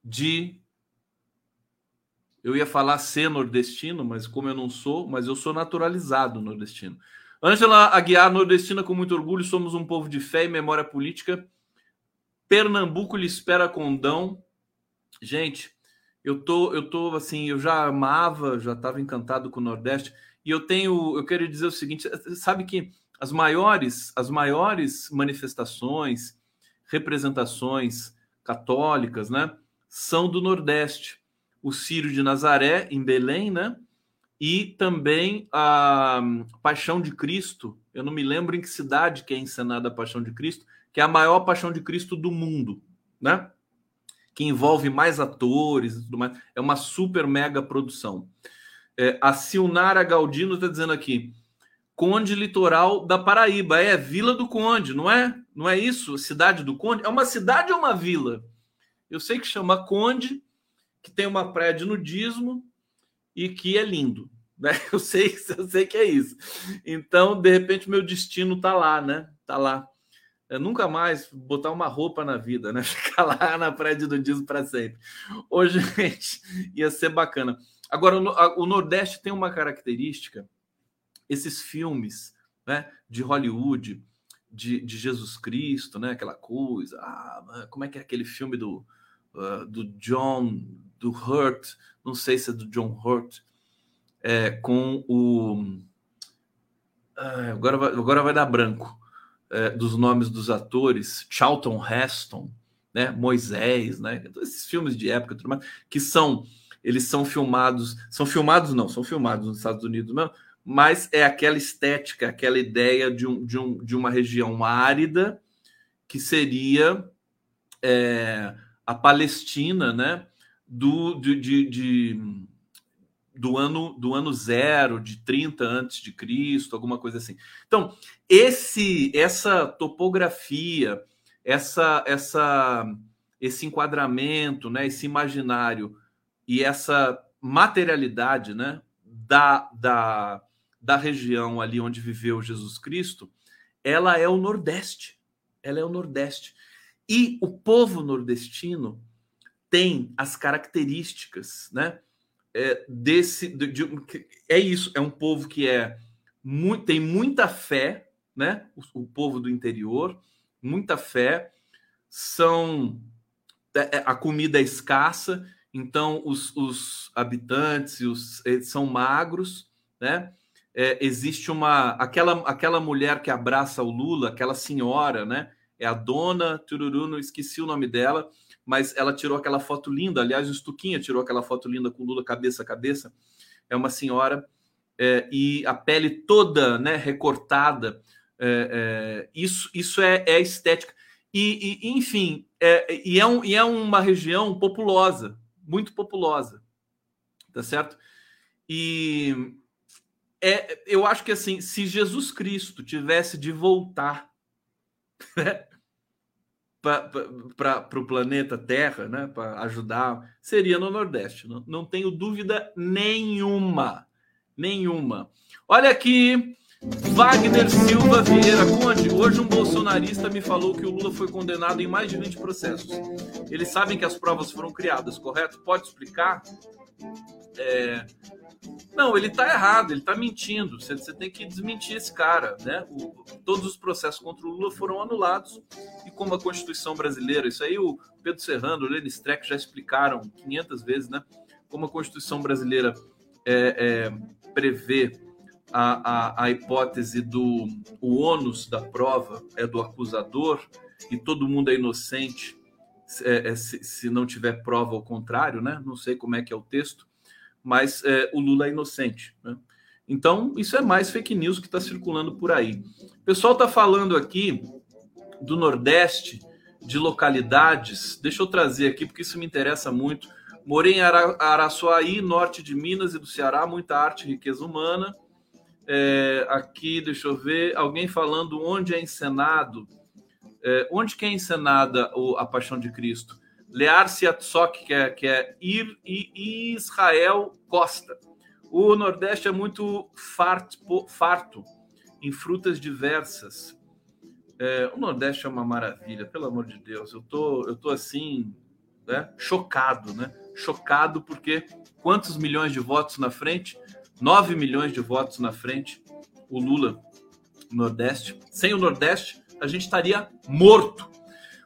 de. Eu ia falar ser nordestino, mas como eu não sou, mas eu sou naturalizado nordestino. Ângela Aguiar, nordestina com muito orgulho, somos um povo de fé e memória política Pernambuco lhe espera condão. Gente, eu tô, eu tô assim, eu já amava, já estava encantado com o Nordeste. E eu tenho, eu quero dizer o seguinte, sabe que as maiores, as maiores manifestações, representações católicas, né, são do Nordeste. O Círio de Nazaré em Belém, né? E também a Paixão de Cristo. Eu não me lembro em que cidade que é encenada a Paixão de Cristo, que é a maior paixão de Cristo do mundo, né? Que envolve mais atores e tudo mais. É uma super mega produção. É, a Silnara Galdino está dizendo aqui: Conde Litoral da Paraíba. É Vila do Conde, não é? Não é isso? Cidade do Conde? É uma cidade ou uma vila? Eu sei que chama Conde, que tem uma praia de nudismo e que é lindo. Né? [laughs] Eu sei, eu sei que é isso. Então, de repente, meu destino tá lá, né? Tá lá é, nunca mais botar uma roupa na vida, né? [laughs] Ficar lá na praia de nudismo para sempre. Hoje, [laughs] gente, ia ser bacana. Agora, o Nordeste tem uma característica, esses filmes né, de Hollywood, de, de Jesus Cristo, né? Aquela coisa. Ah, como é que é aquele filme do, uh, do John, do Hurt, não sei se é do John Hurt, é, com o. Agora, vai, agora vai dar branco é, dos nomes dos atores, Charlton Heston, né, Moisés, né, esses filmes de época, tudo mais, que são eles são filmados, são filmados não, são filmados nos Estados Unidos mesmo, mas é aquela estética, aquela ideia de, um, de, um, de uma região árida que seria é, a Palestina, né, do, de, de, de do ano do ano zero, de 30 antes de Cristo, alguma coisa assim. Então, esse essa topografia, essa essa esse enquadramento, né, esse imaginário e essa materialidade, né, da, da, da região ali onde viveu Jesus Cristo, ela é o Nordeste. Ela é o Nordeste. E o povo nordestino tem as características, né? é, desse de, de, é isso é um povo que é muito, tem muita fé né o, o, povo do interior muita fé são é, é, a comida é escassa então os, os habitantes os, eles são magros né é, existe uma aquela aquela mulher que abraça o Lula aquela senhora né é a dona Tururu não esqueci o nome dela mas ela tirou aquela foto linda. Aliás, o Stuquinha tirou aquela foto linda com Lula cabeça a cabeça. É uma senhora é, e a pele toda né, recortada. É, é, isso, isso é, é estética. E, e enfim, é, e, é um, e é uma região populosa, muito populosa, tá certo? E é, eu acho que assim, se Jesus Cristo tivesse de voltar [laughs] né, para o planeta Terra, né, para ajudar, seria no Nordeste. Não, não tenho dúvida nenhuma. Nenhuma. Olha aqui, Wagner Silva Vieira Conde. Hoje um bolsonarista me falou que o Lula foi condenado em mais de 20 processos. Eles sabem que as provas foram criadas, correto? Pode explicar? É, não, ele está errado, ele está mentindo. Você, você, tem que desmentir esse cara, né? O, todos os processos contra o Lula foram anulados e como a Constituição brasileira, isso aí o Pedro Serrano, o Lênin Streck já explicaram 500 vezes, né? Como a Constituição brasileira é, é, prevê a, a, a, hipótese do o ônus da prova é do acusador e todo mundo é inocente é, é, se, se, não tiver prova ao contrário, né? Não sei como é que é o texto mas é, o Lula é inocente. Né? Então, isso é mais fake news que está circulando por aí. O pessoal está falando aqui do Nordeste, de localidades. Deixa eu trazer aqui, porque isso me interessa muito. Morei em Ara Araçuaí, norte de Minas e do Ceará, muita arte e riqueza humana. É, aqui, deixa eu ver, alguém falando onde é encenado. É, onde que é encenada o, a Paixão de Cristo? Lear Siatsok, que é, que é Ir, e Israel Costa. O Nordeste é muito farto, farto em frutas diversas. É, o Nordeste é uma maravilha, pelo amor de Deus. Eu tô, eu tô assim, né, chocado, né? Chocado porque quantos milhões de votos na frente? 9 milhões de votos na frente. O Lula, Nordeste. Sem o Nordeste, a gente estaria morto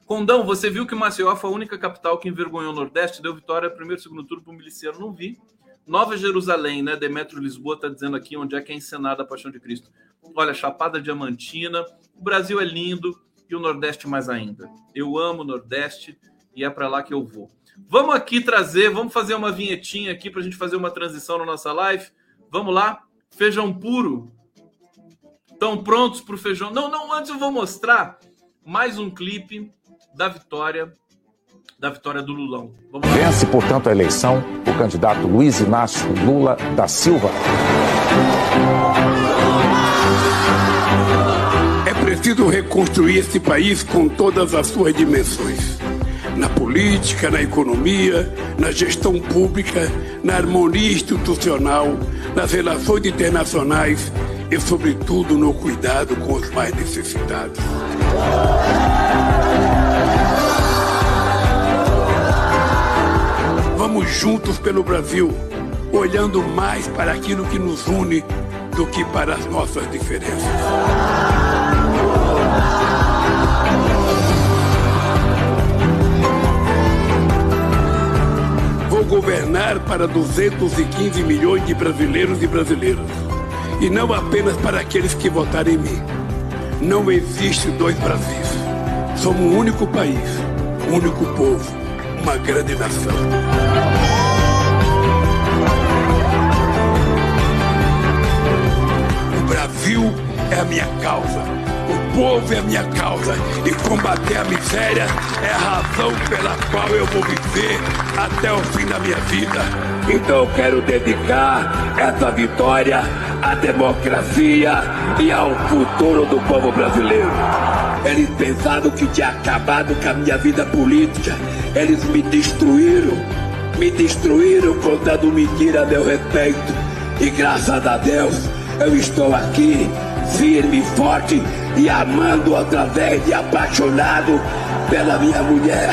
Condão, você viu que Maceió foi a única capital que envergonhou o Nordeste, deu vitória primeiro e segundo turno para o miliciano? Não vi. Nova Jerusalém, né? Demetrio Lisboa está dizendo aqui onde é que é encenada a Paixão de Cristo. Olha, Chapada Diamantina, o Brasil é lindo e o Nordeste mais ainda. Eu amo o Nordeste e é para lá que eu vou. Vamos aqui trazer, vamos fazer uma vinhetinha aqui para a gente fazer uma transição na nossa live. Vamos lá? Feijão puro. Estão prontos para o feijão? Não, não, antes eu vou mostrar mais um clipe da vitória da vitória do Lulão. Vamos Vence, portanto, a eleição o candidato Luiz Inácio Lula da Silva. É preciso reconstruir esse país com todas as suas dimensões. Na política, na economia, na gestão pública, na harmonia institucional, nas relações internacionais e, sobretudo, no cuidado com os mais necessitados. Vamos juntos pelo Brasil, olhando mais para aquilo que nos une do que para as nossas diferenças. Vou governar para 215 milhões de brasileiros e brasileiras, e não apenas para aqueles que votarem em mim. Não existe dois Brasis. Somos um único país, um único povo, uma grande nação. Brasil é a minha causa. O povo é a minha causa. E combater a miséria é a razão pela qual eu vou viver até o fim da minha vida. Então eu quero dedicar essa vitória à democracia e ao futuro do povo brasileiro. Eles pensaram que tinha acabado com a minha vida política. Eles me destruíram. Me destruíram contando mentira a meu respeito. E graças a Deus eu estou aqui, firme, forte e amando outra vez e apaixonado pela minha mulher.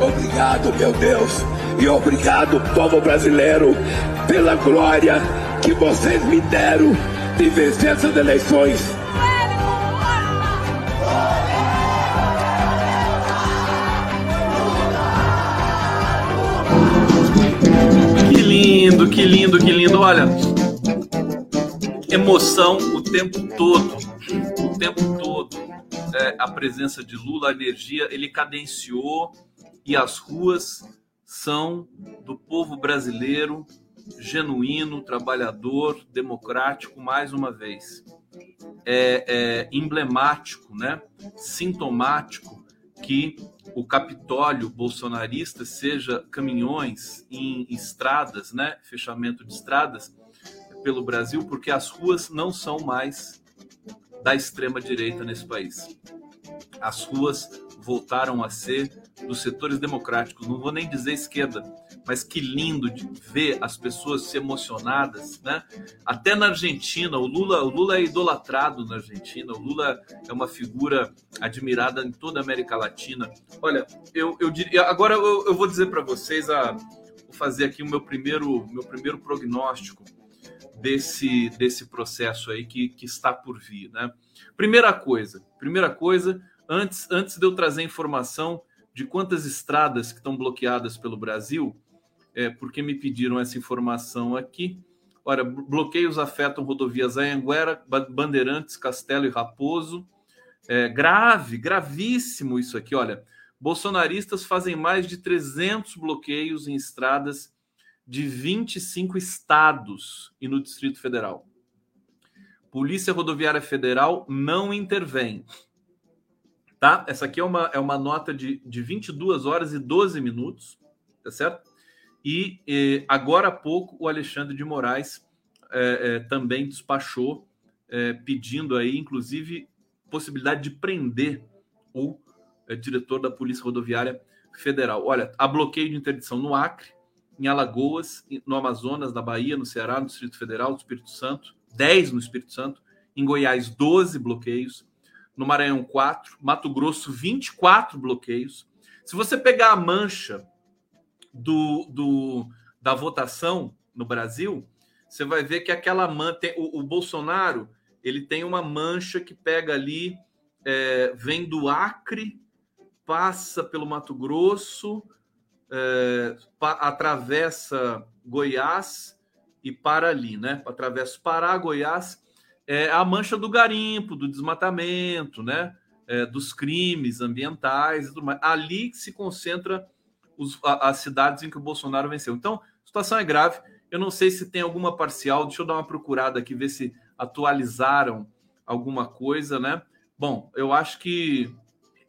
Obrigado, meu Deus, e obrigado, povo brasileiro, pela glória que vocês me deram de vencer essas eleições. Lindo, que lindo, que lindo. Olha, emoção o tempo todo, o tempo todo. É, a presença de Lula, a energia, ele cadenciou e as ruas são do povo brasileiro genuíno, trabalhador, democrático, mais uma vez. É, é emblemático, né? sintomático que o Capitólio bolsonarista seja caminhões em estradas, né? fechamento de estradas, pelo Brasil porque as ruas não são mais da extrema direita nesse país. As ruas voltaram a ser dos setores democráticos, não vou nem dizer esquerda, mas que lindo de ver as pessoas se emocionadas, né? Até na Argentina, o Lula, o Lula é idolatrado na Argentina, o Lula é uma figura admirada em toda a América Latina. Olha, eu, eu diria, agora eu, eu vou dizer para vocês a fazer aqui o meu primeiro, meu primeiro prognóstico desse, desse processo aí que, que está por vir, né? Primeira coisa, primeira coisa, antes, antes de eu trazer informação de quantas estradas que estão bloqueadas pelo Brasil, é, porque me pediram essa informação aqui. Olha, bloqueios afetam rodovias Anhanguera, Bandeirantes, Castelo e Raposo. É, grave, gravíssimo isso aqui. Olha, bolsonaristas fazem mais de 300 bloqueios em estradas de 25 estados e no Distrito Federal. Polícia Rodoviária Federal não intervém. Tá? Essa aqui é uma, é uma nota de, de 22 horas e 12 minutos, tá certo? E eh, agora há pouco o Alexandre de Moraes eh, eh, também despachou, pedindo aí, inclusive, possibilidade de prender o diretor da Polícia Rodoviária Federal. Olha, há bloqueio de interdição no Acre, em Alagoas, no Amazonas, na Bahia, no Ceará, no Distrito Federal, no Espírito Santo, 10 no Espírito Santo, em Goiás, 12 bloqueios, no Maranhão, 4, Mato Grosso, 24 bloqueios. Se você pegar a mancha do, do, da votação no Brasil, você vai ver que aquela mancha, o, o, Bolsonaro, ele tem uma mancha que pega ali, é, vem do Acre, passa pelo Mato Grosso, é, pa, atravessa Goiás e para ali, né? Atravessa Pará, Goiás, é a mancha do garimpo, do desmatamento, né? É, dos crimes ambientais e tudo mais. Ali se concentra os, a, as cidades em que o Bolsonaro venceu. Então, a situação é grave. Eu não sei se tem alguma parcial. Deixa eu dar uma procurada aqui, ver se atualizaram alguma coisa, né? Bom, eu acho que.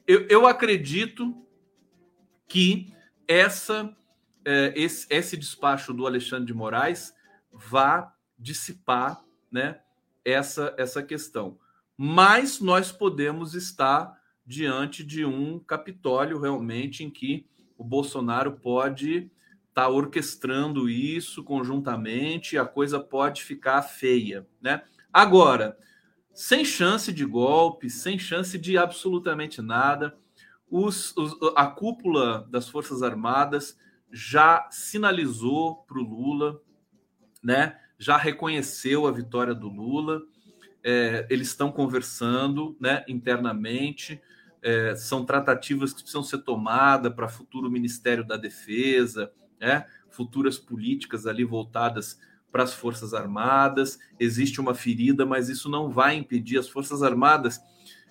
Eu, eu acredito que essa, é, esse, esse despacho do Alexandre de Moraes vá dissipar né, essa, essa questão. Mas nós podemos estar diante de um Capitólio realmente em que o Bolsonaro pode estar tá orquestrando isso conjuntamente e a coisa pode ficar feia, né? Agora, sem chance de golpe, sem chance de absolutamente nada, os, os, a cúpula das Forças Armadas já sinalizou para o Lula, né? Já reconheceu a vitória do Lula. É, eles estão conversando, né? Internamente é, são tratativas que precisam ser tomadas para futuro Ministério da Defesa, né? futuras políticas ali voltadas para as Forças Armadas. Existe uma ferida, mas isso não vai impedir as Forças Armadas,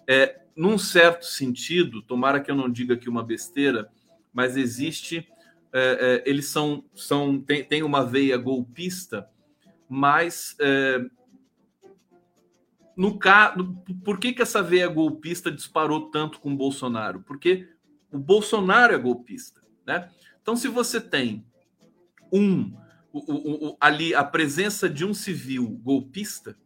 é, num certo sentido, tomara que eu não diga aqui uma besteira, mas existe. É, é, eles são, são tem, tem uma veia golpista, mas é, no caso, por que, que essa veia golpista disparou tanto com o Bolsonaro? Porque o Bolsonaro é golpista, né? Então, se você tem um o, o, o, ali a presença de um civil golpista,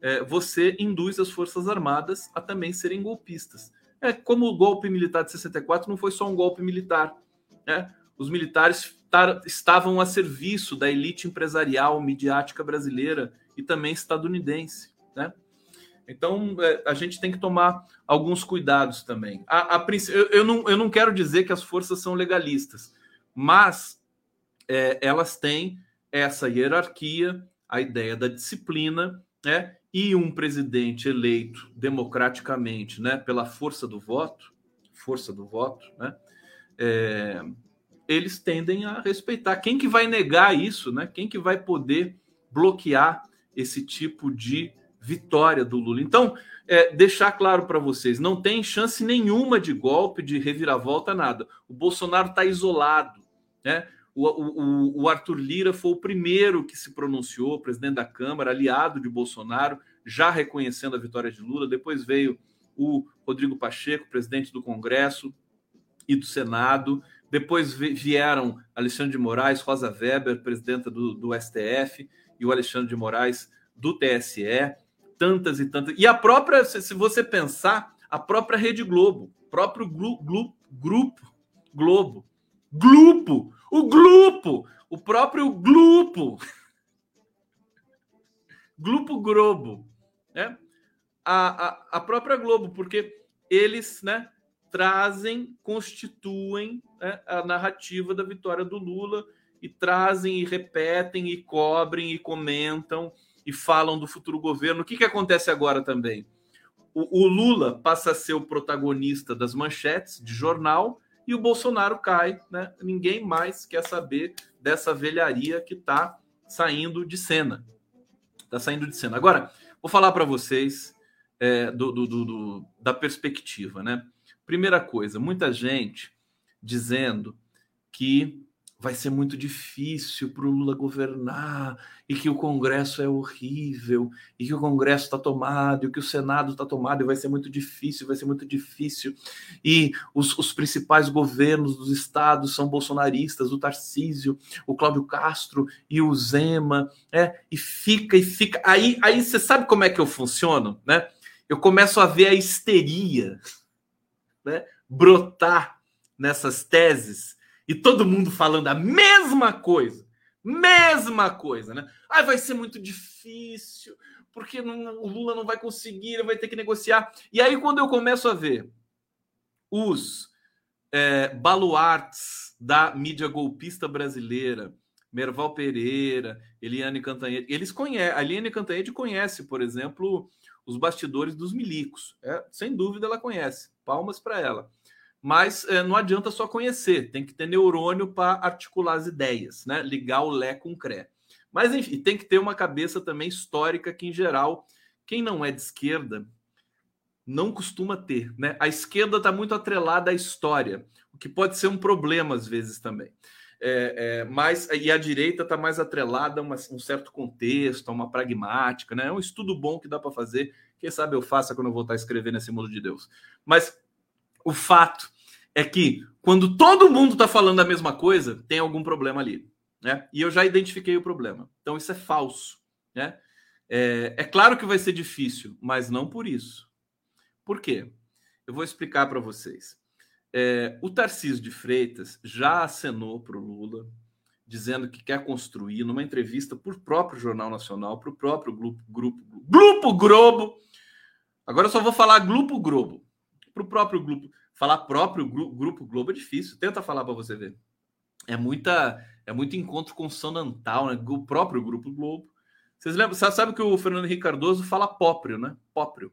é, você induz as forças armadas a também serem golpistas. É como o golpe militar de 64 não foi só um golpe militar, né? Os militares tar, estavam a serviço da elite empresarial midiática brasileira e também estadunidense, né? Então, é, a gente tem que tomar alguns cuidados também. A, a, eu, eu, não, eu não quero dizer que as forças são legalistas, mas é, elas têm essa hierarquia, a ideia da disciplina, né? E um presidente eleito democraticamente, né, pela força do voto, força do voto, né? É, eles tendem a respeitar. Quem que vai negar isso, né? Quem que vai poder bloquear esse tipo de vitória do Lula. Então, é, deixar claro para vocês, não tem chance nenhuma de golpe, de reviravolta, nada. O Bolsonaro está isolado. Né? O, o, o, Arthur Lira foi o primeiro que se pronunciou, presidente da Câmara, aliado de Bolsonaro, já reconhecendo a vitória de Lula. Depois veio o Rodrigo Pacheco, presidente do Congresso e do Senado. Depois vieram Alexandre de Moraes, Rosa Weber, presidenta do, do STF, e o Alexandre de Moraes do TSE tantas e tantas. E a própria, se você pensar, a própria Rede Globo, próprio glu, glu, grupo Globo, grupo, o grupo, o próprio grupo, grupo [laughs] Globo, né? A, a, a própria Globo, porque eles, né, trazem, constituem né, a narrativa da vitória do Lula e trazem e repetem e cobrem e comentam e falam do futuro governo. O que, que acontece agora também? O, o Lula passa a ser o protagonista das manchetes de jornal e o Bolsonaro cai, né? Ninguém mais quer saber dessa velharia que está saindo de cena. Está saindo de cena. Agora, vou falar para vocês é, do, do, do, da perspectiva, né? Primeira coisa, muita gente dizendo que vai ser muito difícil para o Lula governar e que o Congresso é horrível e que o Congresso está tomado e que o Senado está tomado e vai ser muito difícil, vai ser muito difícil e os, os principais governos dos estados são bolsonaristas, o Tarcísio, o Cláudio Castro e o Zema, é, e fica e fica. Aí, aí você sabe como é que eu funciono, né? Eu começo a ver a histeria, né? Brotar nessas teses e todo mundo falando a mesma coisa. Mesma coisa, né? Ah, vai ser muito difícil, porque não, o Lula não vai conseguir, ele vai ter que negociar. E aí, quando eu começo a ver os é, baluartes da mídia golpista brasileira, Merval Pereira, Eliane Cantanhede, eles conhecem, a Eliane Cantanhede conhece, por exemplo, os bastidores dos milicos. É, sem dúvida ela conhece. Palmas para ela. Mas é, não adianta só conhecer, tem que ter neurônio para articular as ideias, né? Ligar o Lé com o Cré. Mas enfim, tem que ter uma cabeça também histórica que, em geral, quem não é de esquerda não costuma ter, né? A esquerda está muito atrelada à história, o que pode ser um problema às vezes também. É, é, mas e a direita está mais atrelada a uma, um certo contexto, a uma pragmática, né? É um estudo bom que dá para fazer. Quem sabe eu faça quando eu voltar a escrever nesse mundo de Deus. Mas o fato é que quando todo mundo está falando a mesma coisa, tem algum problema ali. Né? E eu já identifiquei o problema. Então isso é falso. Né? É, é claro que vai ser difícil, mas não por isso. Por quê? Eu vou explicar para vocês. É, o Tarcísio de Freitas já acenou para o Lula, dizendo que quer construir, numa entrevista para o próprio Jornal Nacional, para o próprio Grupo, grupo, grupo Globo. Agora eu só vou falar Grupo Globo. Para o próprio grupo. Falar próprio gru Grupo Globo é difícil. Tenta falar para você ver. É muita é muito encontro consonantal, né? O próprio Grupo Globo. Vocês lembram? Sabe, sabe que o Fernando Henrique Cardoso fala próprio, né? Próprio.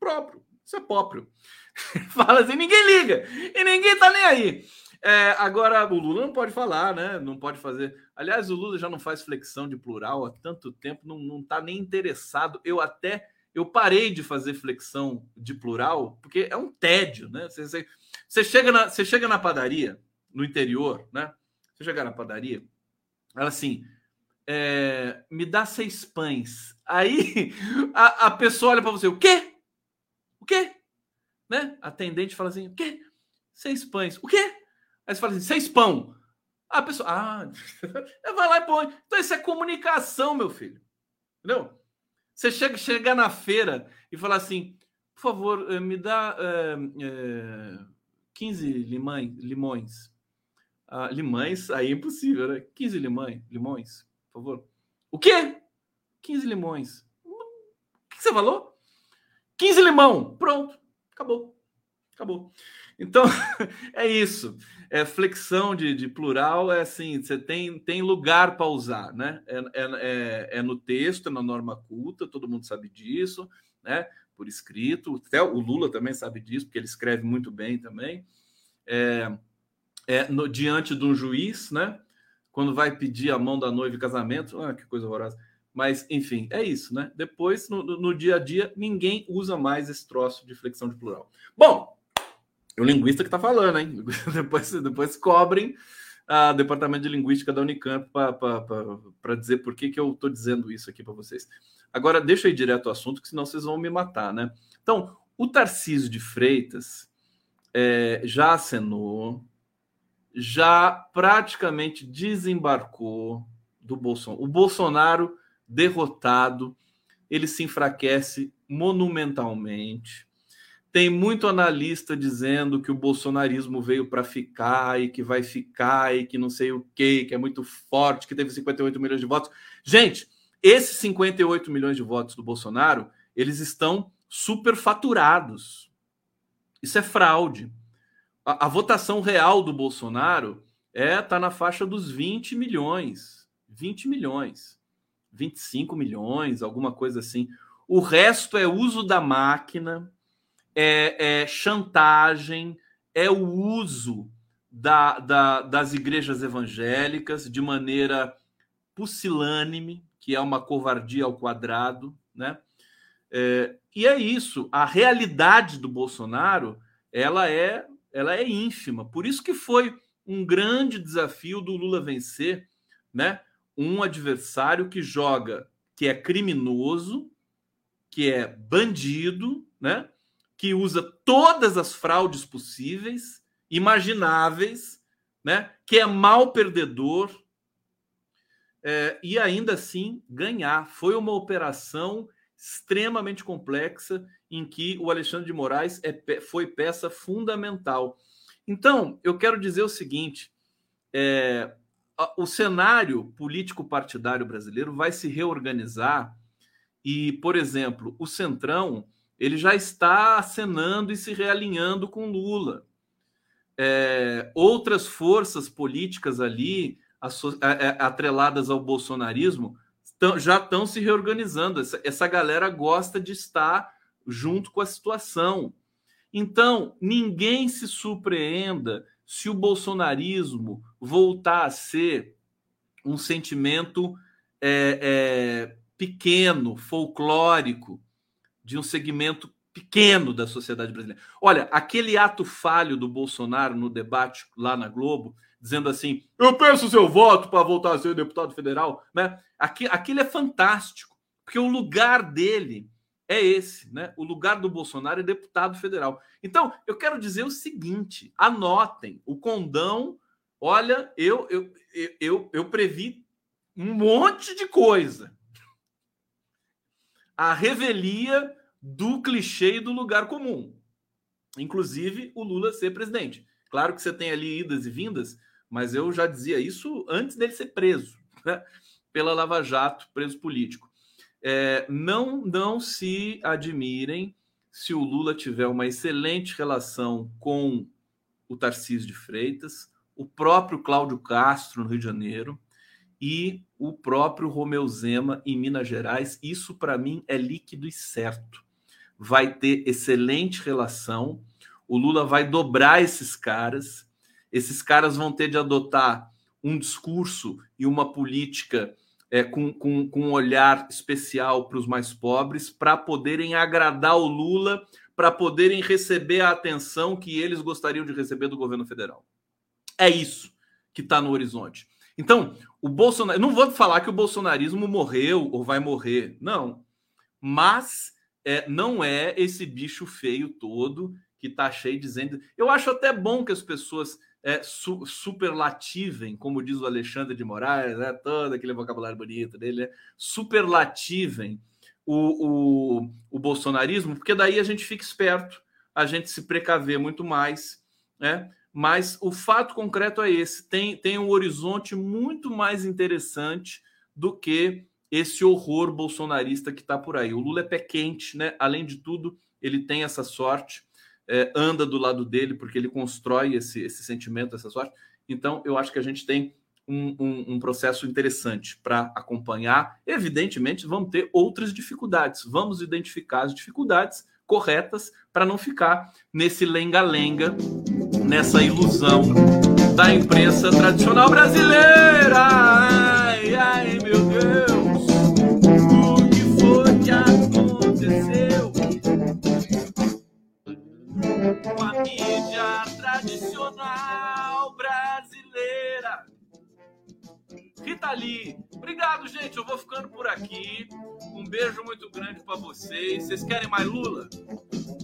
Próprio. Isso é próprio. [laughs] fala assim, ninguém liga. E ninguém tá nem aí. É, agora, o Lula não pode falar, né? Não pode fazer. Aliás, o Lula já não faz flexão de plural há tanto tempo, não, não tá nem interessado. Eu até eu parei de fazer flexão de plural, porque é um tédio, né? Você, você, você, chega, na, você chega na padaria, no interior, né? Você chega na padaria, ela assim, é, me dá seis pães. Aí [laughs] a, a pessoa olha para você, o quê? O quê? Né? A atendente fala assim, o quê? Seis pães. O quê? Aí você fala assim, seis pão. A pessoa, ah, [laughs] vai lá e põe. Então isso é comunicação, meu filho. Entendeu? Você chega, chega na feira e fala assim: por favor, eh, me dá é, é, 15 limões. limões. Ah, limões, aí é impossível, né? 15 limões, limões, por favor. O quê? 15 limões. O que você falou? 15 limão. Pronto, acabou. Acabou. Então, [laughs] é isso. É flexão de, de, plural, é assim, você tem, tem lugar para usar, né? É, é, é, é, no texto, é na norma culta, todo mundo sabe disso, né? Por escrito, até o Lula também sabe disso, porque ele escreve muito bem também. É, é no, diante de um juiz, né? Quando vai pedir a mão da noiva em casamento, ah, que coisa horrorosa. Mas, enfim, é isso, né? Depois, no, no dia a dia, ninguém usa mais esse troço de flexão de plural. Bom, o linguista que está falando, hein? [laughs] depois, depois cobrem a Departamento de Linguística da Unicamp para dizer por que, que eu estou dizendo isso aqui para vocês. Agora, deixa eu ir direto ao assunto, que senão vocês vão me matar, né? Então, o Tarcísio de Freitas é, já acenou, já praticamente desembarcou do Bolsonaro. O Bolsonaro derrotado, ele se enfraquece monumentalmente. Tem muito analista dizendo que o bolsonarismo veio para ficar e que vai ficar e que não sei o quê, que é muito forte, que teve 58 milhões de votos. Gente, esses 58 milhões de votos do Bolsonaro, eles estão superfaturados. Isso é fraude. A, a votação real do Bolsonaro é tá na faixa dos 20 milhões, 20 milhões, 25 milhões, alguma coisa assim. O resto é uso da máquina, é, é chantagem, é o uso da, da, das igrejas evangélicas de maneira pusilânime, que é uma covardia ao quadrado, né? É, e é isso. A realidade do Bolsonaro ela é ela é ínfima. Por isso que foi um grande desafio do Lula vencer, né? Um adversário que joga, que é criminoso, que é bandido, né? Que usa todas as fraudes possíveis, imagináveis, né? Que é mal perdedor é, e ainda assim ganhar. Foi uma operação extremamente complexa em que o Alexandre de Moraes é, foi peça fundamental. Então, eu quero dizer o seguinte: é, o cenário político partidário brasileiro vai se reorganizar e, por exemplo, o Centrão ele já está acenando e se realinhando com Lula. É, outras forças políticas ali atreladas ao bolsonarismo já estão se reorganizando. Essa, essa galera gosta de estar junto com a situação. Então, ninguém se surpreenda se o bolsonarismo voltar a ser um sentimento é, é, pequeno, folclórico, de um segmento pequeno da sociedade brasileira. Olha, aquele ato falho do Bolsonaro no debate lá na Globo, dizendo assim: eu peço seu voto para voltar a ser deputado federal, né? Aquilo é fantástico, porque o lugar dele é esse, né? O lugar do Bolsonaro é deputado federal. Então, eu quero dizer o seguinte: anotem, o condão, olha, eu eu, eu, eu previ um monte de coisa. A revelia do clichê e do lugar comum. Inclusive o Lula ser presidente. Claro que você tem ali idas e vindas, mas eu já dizia isso antes dele ser preso né? pela Lava Jato, preso político. É, não, não se admirem se o Lula tiver uma excelente relação com o Tarcísio de Freitas, o próprio Cláudio Castro no Rio de Janeiro e o próprio Romeu Zema em Minas Gerais. Isso para mim é líquido e certo. Vai ter excelente relação. O Lula vai dobrar esses caras esses caras vão ter de adotar um discurso e uma política é, com, com, com um olhar especial para os mais pobres, para poderem agradar o Lula, para poderem receber a atenção que eles gostariam de receber do governo federal. É isso que está no horizonte. Então, o Bolsonaro. Não vou falar que o bolsonarismo morreu ou vai morrer, não. Mas é, não é esse bicho feio todo que está cheio dizendo. Eu acho até bom que as pessoas é, su superlativem, como diz o Alexandre de Moraes, né, todo aquele vocabulário bonito dele, é, superlativem o, o, o bolsonarismo, porque daí a gente fica esperto, a gente se precaver muito mais, né? Mas o fato concreto é esse: tem, tem um horizonte muito mais interessante do que esse horror bolsonarista que está por aí. O Lula é pé quente, né? Além de tudo, ele tem essa sorte é, anda do lado dele, porque ele constrói esse, esse sentimento, essa sorte. Então, eu acho que a gente tem um, um, um processo interessante para acompanhar. Evidentemente, vamos ter outras dificuldades. Vamos identificar as dificuldades corretas para não ficar nesse lenga-lenga, nessa ilusão da imprensa tradicional brasileira. Com a mídia tradicional brasileira. Rita Lee, obrigado, gente. Eu vou ficando por aqui. Um beijo muito grande para vocês. Vocês querem mais Lula?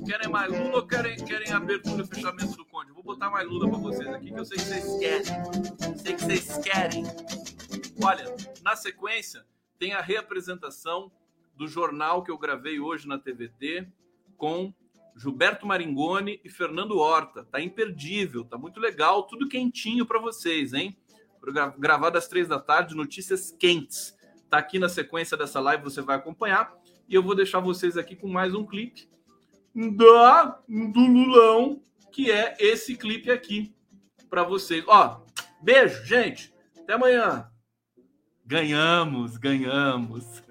Querem mais Lula ou querem, querem abertura e fechamento do Conde? Vou botar mais Lula para vocês aqui, que eu sei que vocês querem. Sei que vocês querem. Olha, na sequência, tem a reapresentação do jornal que eu gravei hoje na TVT com Gilberto Maringoni e Fernando Horta. Tá imperdível, tá muito legal, tudo quentinho para vocês, hein? Gravado às três da tarde, notícias quentes. Tá aqui na sequência dessa live, você vai acompanhar. E eu vou deixar vocês aqui com mais um clipe da do Lulão, que é esse clipe aqui para vocês. Ó, Beijo, gente. Até amanhã. Ganhamos, ganhamos.